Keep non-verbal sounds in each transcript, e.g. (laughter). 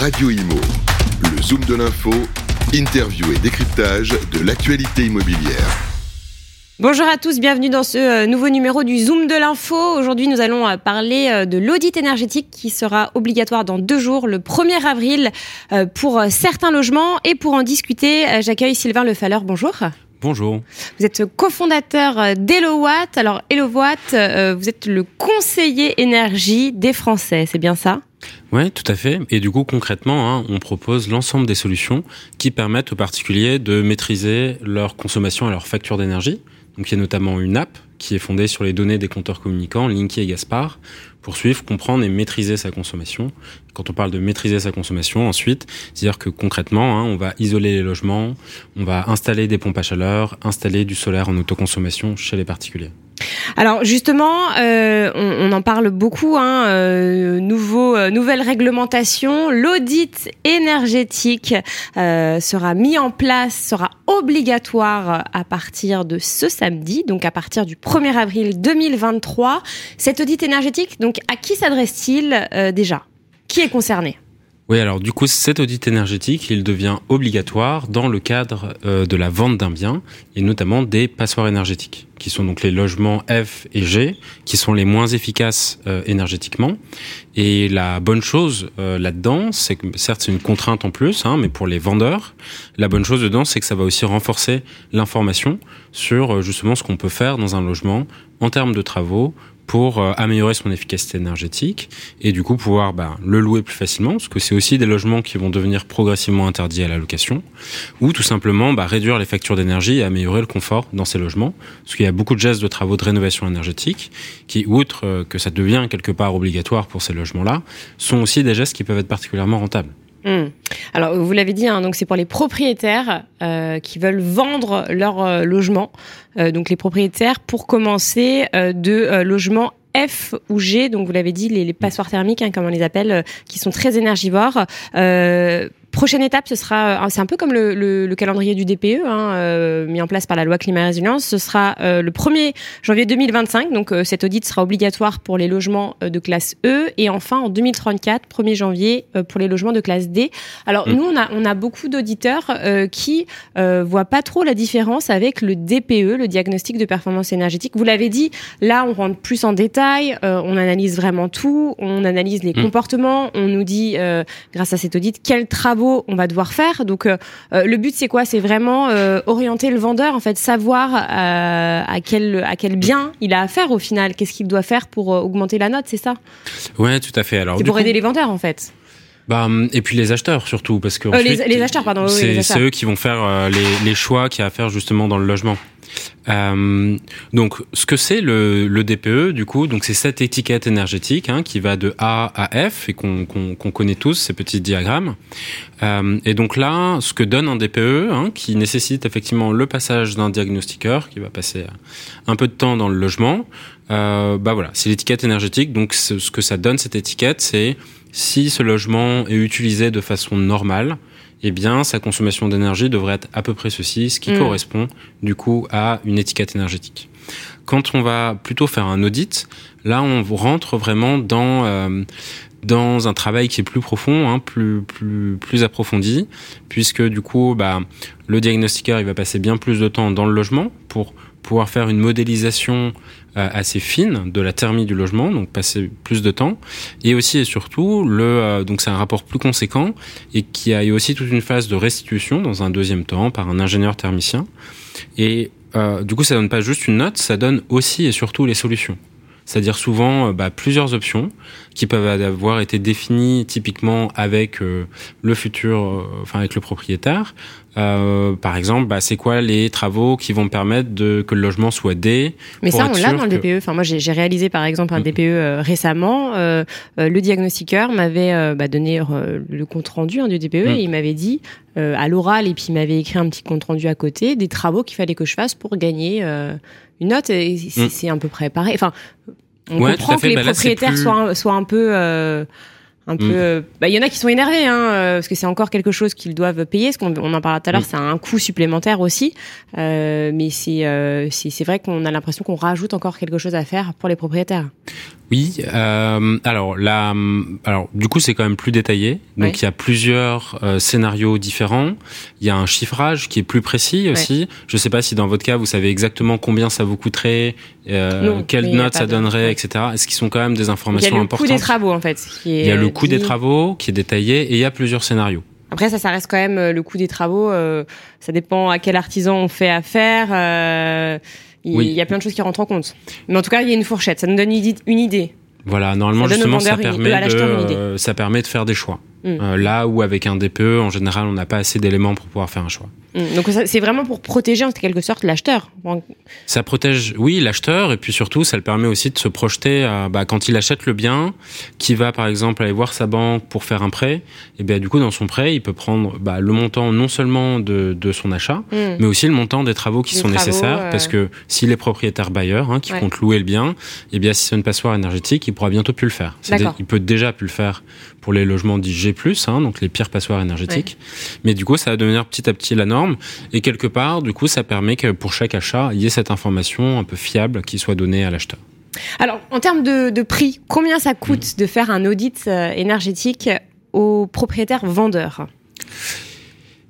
Radio Imo, le zoom de l'info, interview et décryptage de l'actualité immobilière. Bonjour à tous, bienvenue dans ce euh, nouveau numéro du Zoom de l'info. Aujourd'hui, nous allons euh, parler euh, de l'audit énergétique qui sera obligatoire dans deux jours, le 1er avril, pour certains logements. Et pour en discuter, j'accueille Sylvain Lefalleur. Bonjour. Bonjour. Vous êtes cofondateur d'Elowatt. Alors, Elowatt, vous êtes le conseiller énergie des Français, c'est bien ça? Oui, tout à fait. Et du coup, concrètement, hein, on propose l'ensemble des solutions qui permettent aux particuliers de maîtriser leur consommation et leur facture d'énergie. Donc il y a notamment une app qui est fondée sur les données des compteurs communicants, Linky et Gaspard, pour suivre, comprendre et maîtriser sa consommation. Quand on parle de maîtriser sa consommation, ensuite, c'est-à-dire que concrètement, hein, on va isoler les logements, on va installer des pompes à chaleur, installer du solaire en autoconsommation chez les particuliers. Alors justement, euh, on, en parle beaucoup. Hein, euh, nouveau, euh, nouvelle réglementation, l'audit énergétique sera mis en place, sera obligatoire à partir de ce samedi, donc à partir du 1er avril 2023. Cet audit énergétique, donc à qui s'adresse-t-il déjà? Qui est concerné? Oui, alors du coup, cet audit énergétique, il devient obligatoire dans le cadre euh, de la vente d'un bien, et notamment des passoires énergétiques, qui sont donc les logements F et G, qui sont les moins efficaces euh, énergétiquement. Et la bonne chose euh, là-dedans, c'est que certes c'est une contrainte en plus, hein, mais pour les vendeurs, la bonne chose dedans, c'est que ça va aussi renforcer l'information sur justement ce qu'on peut faire dans un logement en termes de travaux, pour euh, améliorer son efficacité énergétique et du coup pouvoir bah, le louer plus facilement, parce que c'est aussi des logements qui vont devenir progressivement interdits à la location, ou tout simplement bah, réduire les factures d'énergie et améliorer le confort dans ces logements, parce qu'il y a beaucoup de gestes de travaux de rénovation énergétique qui, outre euh, que ça devient quelque part obligatoire pour ces logements-là, sont aussi des gestes qui peuvent être particulièrement rentables. Hmm. Alors, vous l'avez dit, hein, donc c'est pour les propriétaires euh, qui veulent vendre leur euh, logement. Euh, donc, les propriétaires, pour commencer, de logements F ou G, donc vous l'avez dit, les, les passoires thermiques, hein, comme on les appelle, qui sont très énergivores. Prochaine étape, ce sera, euh, c'est un peu comme le, le, le calendrier du DPE, hein, euh, mis en place par la loi climat et résilience. Ce sera euh, le 1er janvier 2025, donc cet audit sera obligatoire pour les logements de classe E, et enfin en 2034, 1er janvier pour les logements de classe D. Alors mmh. nous, on a, on a beaucoup d'auditeurs qui voient pas trop la différence avec le DPE, le diagnostic de performance énergétique. Vous l'avez dit, là, on rentre plus en détail, on analyse vraiment tout, on analyse les mmh. comportements, on nous dit, grâce à cet audit, quels travaux on va devoir faire. Donc euh, euh, le but c'est quoi? C'est vraiment euh, orienter le vendeur en fait, savoir à quel à quel bien il a affaire au final, qu'est-ce qu'il doit faire pour augmenter la note, c'est ça? Ouais, tout à fait. Alors c'est pour aider les vendeurs en fait. Bah, et puis les acheteurs surtout parce que les, acheteurs pardon c'est eux qui vont faire les, les choix qu'il y a à faire justement dans le logement euh, donc, ce que c'est le, DPE, du coup, donc c'est cette étiquette énergétique hein, qui va de A à F et qu'on connaît tous ces petits diagrammes. Euh, et donc là, ce que donne un DPE, hein, qui nécessite effectivement le passage d'un diagnostiqueur, qui va passer un peu de temps dans le logement. Euh, bah voilà, c'est l'étiquette énergétique. Donc, ce que ça donne cette étiquette, c'est si ce logement est utilisé de façon normale, eh bien, sa consommation d'énergie devrait être à peu près ceci, ce qui mm. correspond du coup à une étiquette énergétique. Quand on va plutôt faire un audit, là, on rentre vraiment dans euh, dans un travail qui est plus profond, hein, plus plus plus approfondi, puisque du coup, bah, le diagnostiqueur, il va passer bien plus de temps dans le logement pour pouvoir faire une modélisation assez fine de la thermie du logement, donc passer plus de temps, et aussi et surtout le euh, donc c'est un rapport plus conséquent et qui a eu aussi toute une phase de restitution dans un deuxième temps par un ingénieur thermicien. Et euh, du coup, ça donne pas juste une note, ça donne aussi et surtout les solutions c'est-à-dire souvent euh, bah, plusieurs options qui peuvent avoir été définies typiquement avec euh, le futur, euh, enfin avec le propriétaire. par exemple, bah, c'est quoi les travaux qui vont permettre de que le logement soit D Mais ça, on l'a dans le DPE. Enfin, moi, j'ai réalisé par exemple un DPE récemment. le diagnostiqueur m'avait bah, donné le compte rendu hein, du DPE mm. et il m'avait dit à l'oral et puis il m'avait écrit un petit compte rendu à côté des travaux qu'il fallait que je fasse pour gagner une note. Et c'est mm. à peu près pareil. Enfin, on comprend que les bah propriétaires soient, soient, un peu euh, un peu. Mm. Euh, bah, il y en a qui sont énervés, hein, euh, parce que c'est encore quelque chose qu'ils doivent payer. Parce qu'on on en parlait tout à l'heure, c'est un coût supplémentaire aussi. Euh, mais c'est c'est vrai qu'on a l'impression qu'on rajoute encore quelque chose à faire pour les propriétaires. Oui, euh, alors là, alors du coup c'est quand même plus détaillé. Donc il y a plusieurs euh, scénarios différents. Il y a un chiffrage qui est plus précis aussi. Je sais pas si dans votre cas vous savez exactement combien ça vous coûterait, euh, Non, quelle note ça de- donnerait, etc. Est-ce qu'ils sont quand même des Il y a informations le importantes coût des travaux en fait. Qui est Il y a le coût des travaux qui est détaillé et il y a plusieurs scénarios. Après, ça, ça reste quand même euh, le coût des travaux. euh, ça dépend à quel artisan on fait affaire. euh, il Oui. il y a plein de choses qui rentrent en compte. Mais en tout cas, il y a une fourchette. Ça nous donne une idée. Voilà, normalement Ça justement permet de euh, ça permet de faire des choix. Mm. Euh, là où avec un DPE en général on n'a pas assez d'éléments pour pouvoir faire un choix. Mm. Donc, c'est vraiment pour protéger en quelque sorte l'acheteur. Bon, Ça protège, oui, l'acheteur, et puis surtout, ça le permet aussi de se projeter à, bah, quand il achète le bien, qui va par exemple aller voir sa banque pour faire un prêt, et bien du coup, dans son prêt, il peut prendre bah, le montant non seulement de, de son achat, mm. mais aussi le montant des travaux qui Des sont travaux, nécessaires, euh. parce que s'il est propriétaire bailleur, hein, qui Ouais. compte louer le bien, et bien si c'est une passoire énergétique, il pourra bientôt plus le faire. Il peut déjà plus le faire pour les logements dits G+, hein, donc les pires passoires énergétiques. Mais du coup, ça va devenir petit à petit la norme. Et quelque part, du coup, ça permet que pour chaque achat, il y ait cette information un peu fiable qui soit donnée à l'acheteur. Alors, en termes de, de prix, combien ça coûte de faire un audit euh, énergétique aux propriétaires vendeurs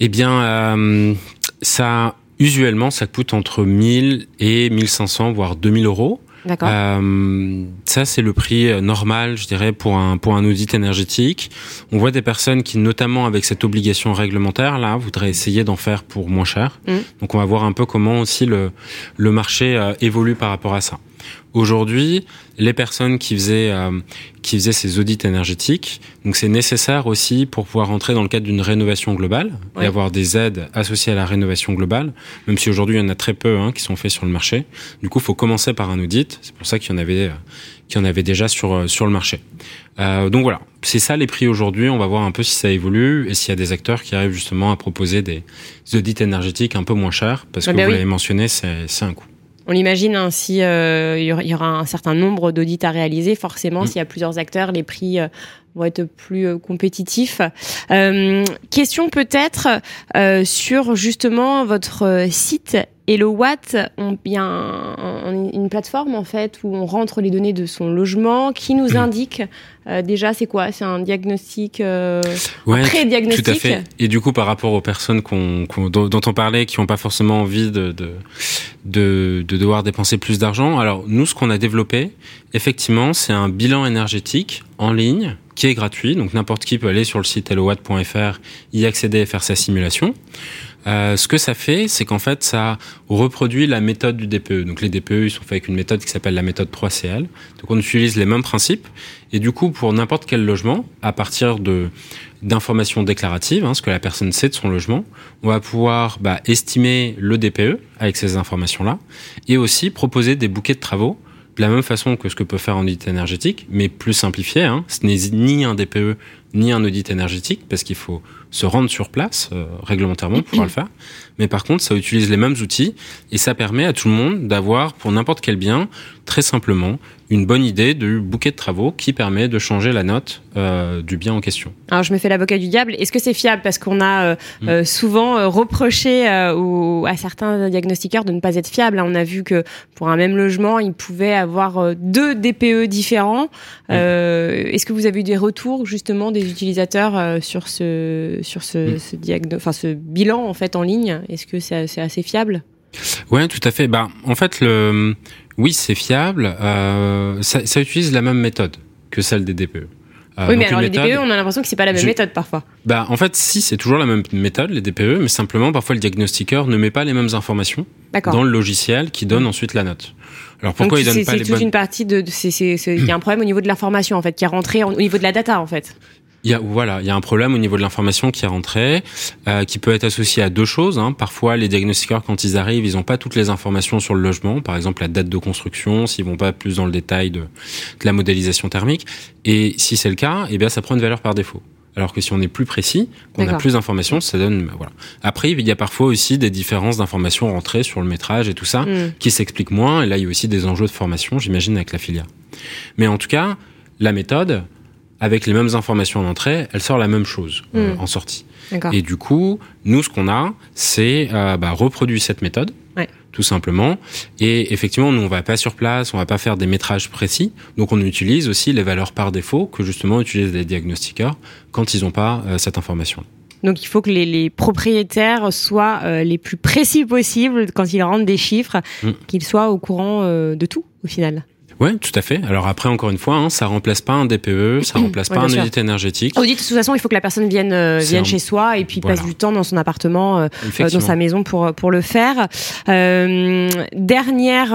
Eh bien, euh, ça, usuellement, ça coûte entre 1000 et 1500, voire 2000 euros. D'accord. Euh, ça, c'est le prix euh, normal, je dirais, pour un, pour un audit énergétique. On voit des personnes qui, notamment avec cette obligation réglementaire, là, voudraient essayer d'en faire pour moins cher. Mhm. Donc, on va voir un peu comment aussi le, le marché euh, évolue par rapport à ça. Aujourd'hui, les personnes qui faisaient, euh, qui faisaient ces audits énergétiques, donc c'est nécessaire aussi pour pouvoir entrer dans le cadre d'une rénovation globale Ouais. et avoir des aides associées à la rénovation globale, même si aujourd'hui il y en a très peu hein, qui sont faits sur le marché. Du coup, il faut commencer par un audit. C'est pour ça qu'il y en avait, euh, qu'il y en avait déjà sur euh, sur le marché. Euh, donc voilà, c'est ça les prix aujourd'hui. On va voir un peu si ça évolue et s'il y a des acteurs qui arrivent justement à proposer des audits énergétiques un peu moins chers, parce Ah que bah vous oui. l'avez mentionné, c'est c'est un coût. On l'imagine, hein, si euh, il y aura- il y aura un certain nombre d'audits à réaliser, forcément, Mm. s'il y a plusieurs acteurs, les prix euh, vont être plus euh, compétitifs. Euh, question peut-être euh, sur justement votre site Hello Watt. On, il y a un- un- une plateforme en fait où on rentre les données de son logement qui nous indique euh, déjà c'est quoi? C'est un diagnostic, euh, un Ouais, pré-diagnostic? Tout à fait. Et du coup, par rapport aux personnes qu'on, qu'on- dont, dont on parlait, qui n'ont pas forcément envie de, de, de, de devoir dépenser plus d'argent, alors nous, ce qu'on a développé, effectivement, c'est un bilan énergétique en ligne qui est gratuit. Donc n'importe qui peut aller sur le site hellowatt.fr, y accéder et faire sa simulation. Euh, ce que ça fait, c'est qu'en fait, ça reproduit la méthode du DPE. Donc les DPE, ils sont faits avec une méthode qui s'appelle la méthode 3CL. Donc on utilise les mêmes principes. Et du coup, pour n'importe quel logement, à partir de d'informations déclaratives, hein, ce que la personne sait de son logement, on va pouvoir bah, estimer le DPE avec ces informations-là, et aussi proposer des bouquets de travaux de la même façon que ce que peut faire un audit énergétique, mais plus simplifié. Hein. Ce n'est ni un DPE ni un audit énergétique, parce qu'il faut se rendre sur place euh, réglementairement pour pouvoir le faire. Mais par contre, ça utilise les mêmes outils et ça permet à tout le monde d'avoir, pour n'importe quel bien, très simplement, une bonne idée du bouquet de travaux qui permet de changer la note euh, du bien en question. Alors je me fais l'avocat du diable. Est-ce que c'est fiable? Parce qu'on a euh, Mm. souvent reproché aux- à certains diagnostiqueurs de ne pas être fiables. On a vu que pour un même logement, ils pouvaient avoir deux DPE différents. Euh, Est-ce que vous avez eu des retours justement des utilisateurs euh, sur ce sur ce, Mm. ce diagno- enfin ce bilan en fait en ligne? Est-ce que c'est c'est assez fiable? Ouais, tout à fait. Bah, en fait, le, oui, c'est fiable. Euh, ça, ça utilise la même méthode que celle des DPE. Euh, Oui, mais alors les DPE, on a l'impression que c'est pas la même Je- méthode parfois. Bah, en fait, si, c'est toujours la même méthode, les DPE, mais simplement, parfois, le diagnostiqueur ne met pas les mêmes informations D'accord. dans le logiciel qui donne ensuite la note. Alors, pourquoi Donc, il c'est donne pas c'est les toute bonnes... une partie de, de- c'est- c'est- c'est- il y a un problème au niveau de l'information en fait qui est rentré en- au niveau de la data en fait. Il y a, voilà, il y a un problème au niveau de l'information qui est rentrée, euh, qui peut être associé à deux choses. Hein. Parfois, les diagnostiqueurs, quand ils arrivent, ils n'ont pas toutes les informations sur le logement, par exemple la date de construction, s'ils vont pas plus dans le détail de, de la modélisation thermique. Et si c'est le cas, eh bien, ça prend une valeur par défaut. Alors que si on est plus précis, qu'on a plus d'informations, ça donne, voilà. Après, il y a parfois aussi des différences d'informations rentrées sur le métrage et tout ça Hmm. qui s'explique moins. Et là, il y a aussi des enjeux de formation, j'imagine, avec la filière. Mais en tout cas, la méthode, avec les mêmes informations en entrée, elle sort la même chose euh, Mm. en sortie. Et du coup, nous, ce qu'on a, c'est euh, bah, reproduit cette méthode. Ouais. tout simplement. Et effectivement, nous, on va pas sur place, on va pas faire des métrages précis. Donc, on utilise aussi les valeurs par défaut que justement utilisent les diagnostiqueurs quand ils n'ont pas euh, cette information. Donc il faut que les, propriétaires soient euh, les plus précis possibles quand ils rendent des chiffres, mm. qu'ils soient au courant euh, de tout au final. Oui, tout à fait. Alors après, encore une fois, hein, ça remplace pas un DPE, ça (clears throat) remplace pas un audit énergétique. Audit, de toute façon, il faut que la personne vienne, euh, vienne chez soi et puis passe du temps dans son appartement, euh, euh, dans sa maison pour pour le faire. dernière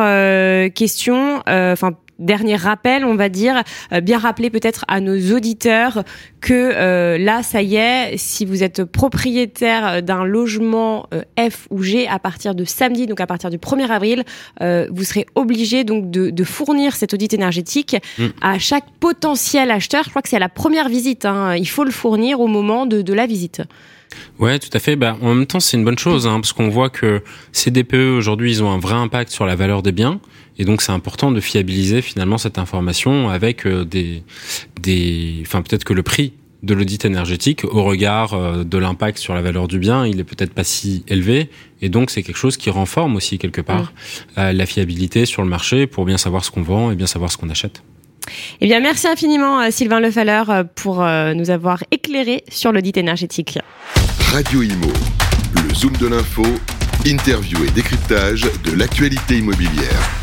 question, enfin dernier rappel, on va dire, euh, bien rappeler peut-être à nos auditeurs que euh, là, ça y est, si vous êtes propriétaire d'un logement euh, F ou G à partir de samedi, donc à partir du 1er avril, vous serez obligé donc de, fournir cet audit énergétique mm. à chaque potentiel acheteur. Je crois que c'est à la première visite. Hein. Il faut le fournir au moment de, de la visite. Ouais, tout à fait. Bah, en même temps, c'est une bonne chose, hein, parce qu'on voit que ces DPE aujourd'hui, ils ont un vrai impact sur la valeur des biens. Et donc c'est important de fiabiliser finalement cette information avec euh, des, des, enfin peut-être que le prix de l'audit énergétique au regard euh, de l'impact sur la valeur du bien, il est peut-être pas si élevé et donc c'est quelque chose qui renforme aussi quelque part euh, la fiabilité sur le marché pour bien savoir ce qu'on vend et bien savoir ce qu'on achète. Eh bien, merci infiniment Sylvain Lefalleur pour nous avoir éclairé sur l'audit énergétique. Radio Imo, le zoom de l'info, interview et décryptage de l'actualité immobilière.